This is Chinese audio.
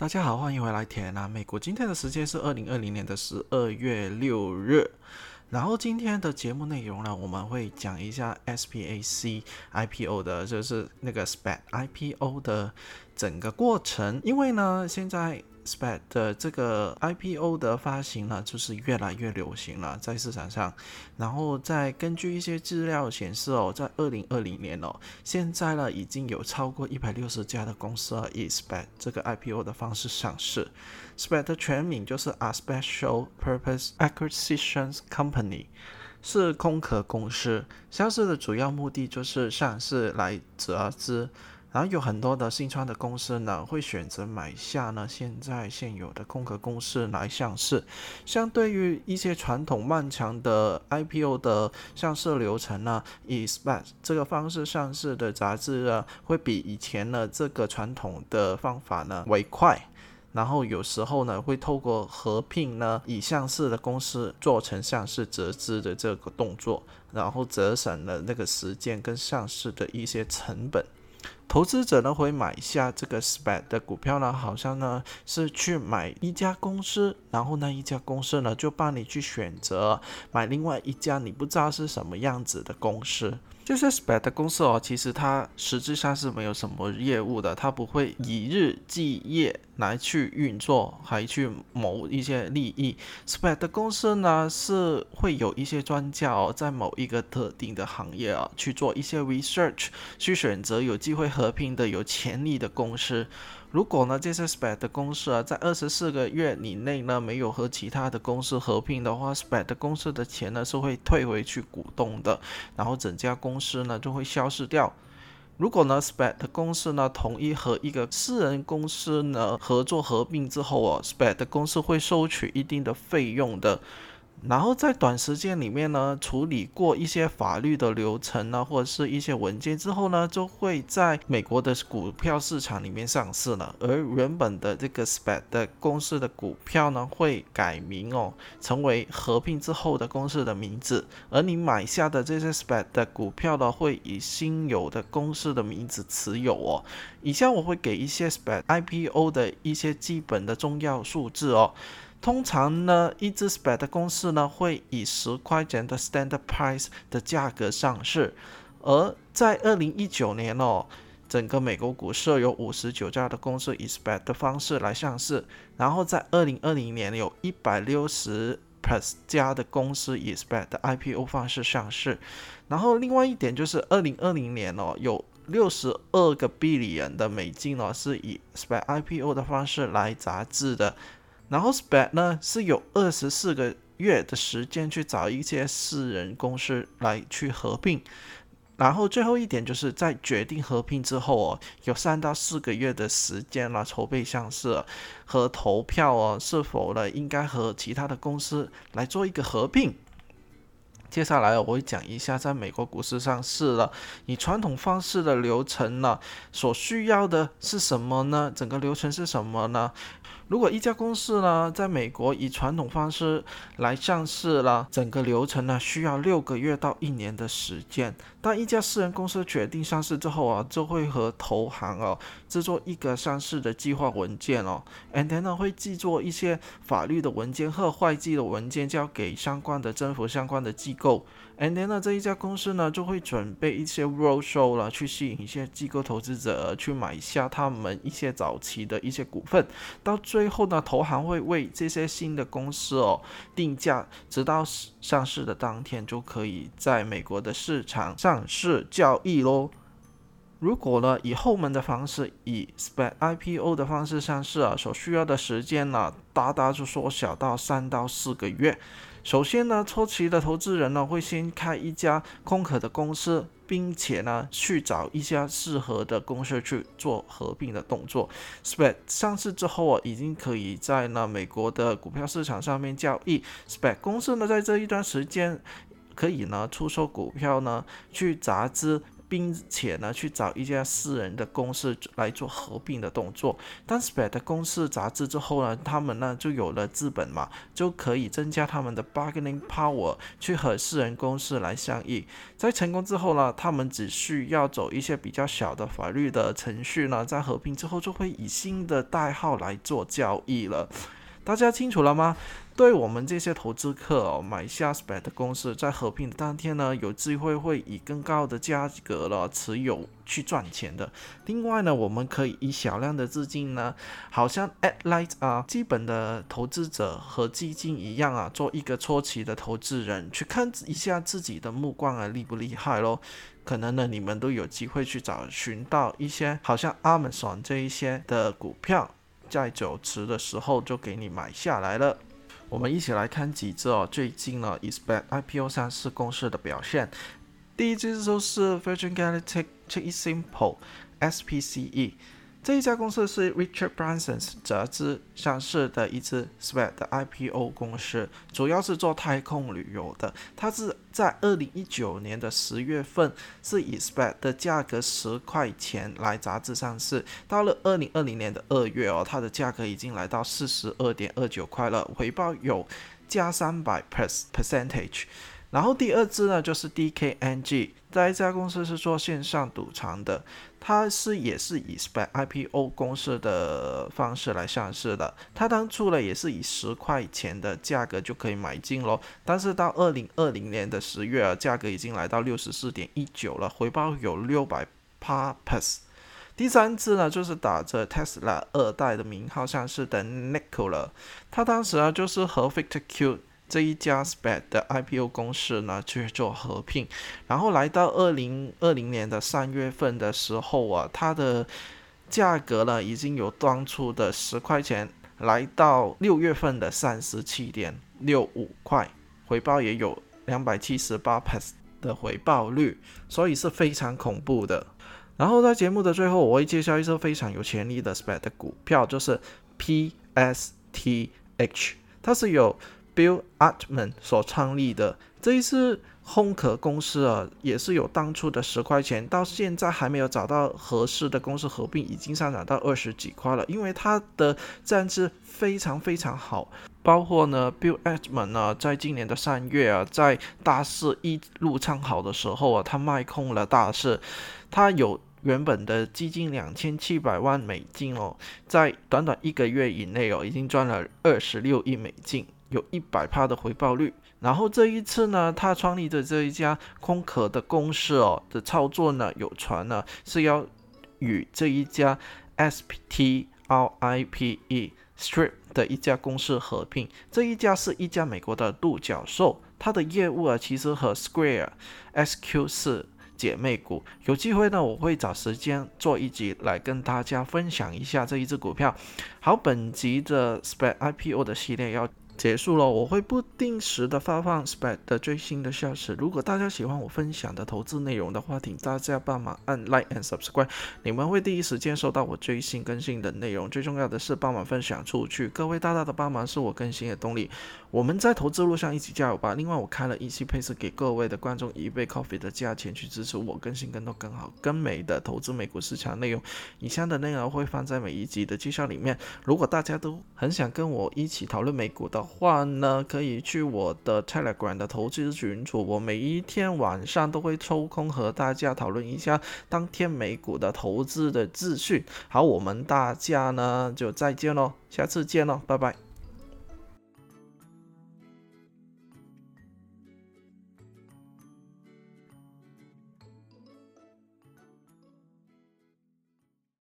大家好，欢迎回来铁啊！美国今天的时间是二零二零年的十二月六日。然后今天的节目内容呢，我们会讲一下 SPAC IPO 的，就是那个 SPAC IPO 的整个过程。因为呢，现在 SPAC 的这个 IPO 的发行呢，就是越来越流行了，在市场上。然后再根据一些资料显示哦，在二零二零年哦，现在呢已经有超过一百六十家的公司啊，以 SPAC 这个 IPO 的方式上市。SPAC 的全名就是 A Special Purpose Acquisitions Company，是空壳公司。上市的主要目的就是上市来集资。然后有很多的新创的公司呢，会选择买下呢现在现有的空壳公司来上市。相对于一些传统漫长的 IPO 的上市流程呢，以 SPAC 这个方式上市的杂志呢，会比以前的这个传统的方法呢为快。然后有时候呢，会透过合并呢，以上市的公司做成上市折资的这个动作，然后节省了那个时间跟上市的一些成本。投资者呢会买下这个 SPAC 的股票呢，好像呢是去买一家公司，然后那一家公司呢就帮你去选择买另外一家你不知道是什么样子的公司。就是 SPAC 的公司哦，其实它实质上是没有什么业务的，它不会以日计夜来去运作，还去谋一些利益。SPAC 的公司呢，是会有一些专家哦，在某一个特定的行业啊，去做一些 research，去选择有机会合并的、有潜力的公司。如果呢，这些 SPAC 的公司啊，在二十四个月以内呢，没有和其他的公司合并的话，SPAC 的公司的钱呢是会退回去股东的，然后整家公司呢就会消失掉。如果呢，SPAC 的公司呢同意和一个私人公司呢合作合并之后啊，SPAC 的公司会收取一定的费用的。然后在短时间里面呢，处理过一些法律的流程呢，或者是一些文件之后呢，就会在美国的股票市场里面上市了。而原本的这个 SPAC 的公司的股票呢，会改名哦，成为合并之后的公司的名字。而你买下的这些 SPAC 的股票呢，会以新有的公司的名字持有哦。以下我会给一些 SPAC IPO 的一些基本的重要数字哦。通常呢，一只 SPAC 的公司呢，会以十块钱的 Standard Price 的价格上市。而在二零一九年哦，整个美国股市有五十九家的公司以 SPAC 的方式来上市。然后在二零二零年，有一百六十 plus 家的公司以 SPAC 的 IPO 方式上市。然后另外一点就是，二零二零年哦，有六十二个 billion 的美金哦，是以 SPAC IPO 的方式来砸资的。然后 SPAC 呢是有二十四个月的时间去找一些私人公司来去合并，然后最后一点就是在决定合并之后哦，有三到四个月的时间来筹备上市和投票哦，是否呢应该和其他的公司来做一个合并。接下来我会讲一下在美国股市上市了，以传统方式的流程呢，所需要的是什么呢？整个流程是什么呢？如果一家公司呢，在美国以传统方式来上市了，整个流程呢需要六个月到一年的时间。当一家私人公司决定上市之后啊，就会和投行哦制作一个上市的计划文件哦，and then 呢会制作一些法律的文件和会计的文件，交给相关的政府相关的机构。And then 呢，这一家公司呢就会准备一些 roadshow 了，去吸引一些机构投资者去买下他们一些早期的一些股份。到最后呢，投行会为这些新的公司哦定价，直到上市的当天就可以在美国的市场上市交易喽。如果呢以后门的方式，以 SPAC IPO 的方式上市啊，所需要的时间呢，大大就缩小到三到四个月。首先呢，初期的投资人呢会先开一家空壳的公司，并且呢去找一家适合的公司去做合并的动作。SPAC 上市之后啊，已经可以在呢美国的股票市场上面交易。SPAC 公司呢在这一段时间可以呢出售股票呢去砸资。并且呢去找一家私人的公司来做合并的动作。当 SPAC 公司杂志之后呢，他们呢就有了资本嘛，就可以增加他们的 bargaining power 去和私人公司来相议。在成功之后呢，他们只需要走一些比较小的法律的程序呢，在合并之后就会以新的代号来做交易了。大家清楚了吗？对我们这些投资客哦，买下 SPAC 的公司，在合并当天呢，有机会会以更高的价格了持有去赚钱的。另外呢，我们可以以小量的资金呢，好像 a t Light 啊，基本的投资者和基金一样啊，做一个初期的投资人，去看一下自己的目光啊厉不厉害咯。可能呢，你们都有机会去找寻到一些好像 Amazon 这一些的股票，在九持的时候就给你买下来了。我们一起来看几只哦，最近呢，Expect IPO 上市公司的表现。第一只就是 Virgin Galactic Chase Simple SPCE。这一家公司是 Richard Branson 折资上市的一支 SPAC 的 IPO 公司，主要是做太空旅游的。它是在二零一九年的十月份是以 SPAC 的价格十块钱来杂志上市，到了二零二零年的二月哦，它的价格已经来到四十二点二九块了，回报有加三百 percentage。然后第二支呢，就是 DKNG，在一家公司是做线上赌场的，它是也是以 SPAC IPO 公司的方式来上市的。它当初呢也是以十块钱的价格就可以买进咯，但是到二零二零年的十月啊，价格已经来到六十四点一九了，回报有六百 plus。第三支呢，就是打着 Tesla 二代的名号上市的 Nikola，它当时啊就是和 Victor Q。这一家 SPAC 的 IPO 公司呢去做合并，然后来到二零二零年的三月份的时候啊，它的价格呢已经有当初的十块钱，来到六月份的三十七点六五块，回报也有两百七十八 p e s 的回报率，所以是非常恐怖的。然后在节目的最后，我会介绍一只非常有潜力的 SPAC 的股票，就是 PSTH，它是有。Bill Ackman 所创立的这一次烘壳公司啊，也是有当初的十块钱，到现在还没有找到合适的公司合并，已经上涨到二十几块了。因为它的战绩非常非常好，包括呢，Bill Ackman 呢，在今年的三月啊，在大市一路唱好的时候啊，他卖空了大市，他有原本的基金两千七百万美金哦，在短短一个月以内哦，已经赚了二十六亿美金。有一百趴的回报率，然后这一次呢，他创立的这一家空壳的公司哦的操作呢，有传呢是要与这一家 S P T R I P E Strip 的一家公司合并，这一家是一家美国的独角兽，它的业务啊其实和 Square S Q 是姐妹股，有机会呢我会找时间做一集来跟大家分享一下这一只股票。好，本集的 Spec I P O 的系列要。结束了，我会不定时的发放 SPAC 的最新的消息。如果大家喜欢我分享的投资内容的话，请大家帮忙按 Like and Subscribe，你们会第一时间收到我最新更新的内容。最重要的是帮忙分享出去，各位大大的帮忙是我更新的动力。我们在投资路上一起加油吧！另外，我开了一期配置给各位的观众一杯 coffee 的价钱去支持我更新更多更好更美的投资美股市场内容。以下的内容会放在每一集的介绍里面。如果大家都很想跟我一起讨论美股的，话呢，可以去我的 Telegram 的投资群组，我每一天晚上都会抽空和大家讨论一下当天美股的投资的资讯。好，我们大家呢就再见喽，下次见喽，拜拜。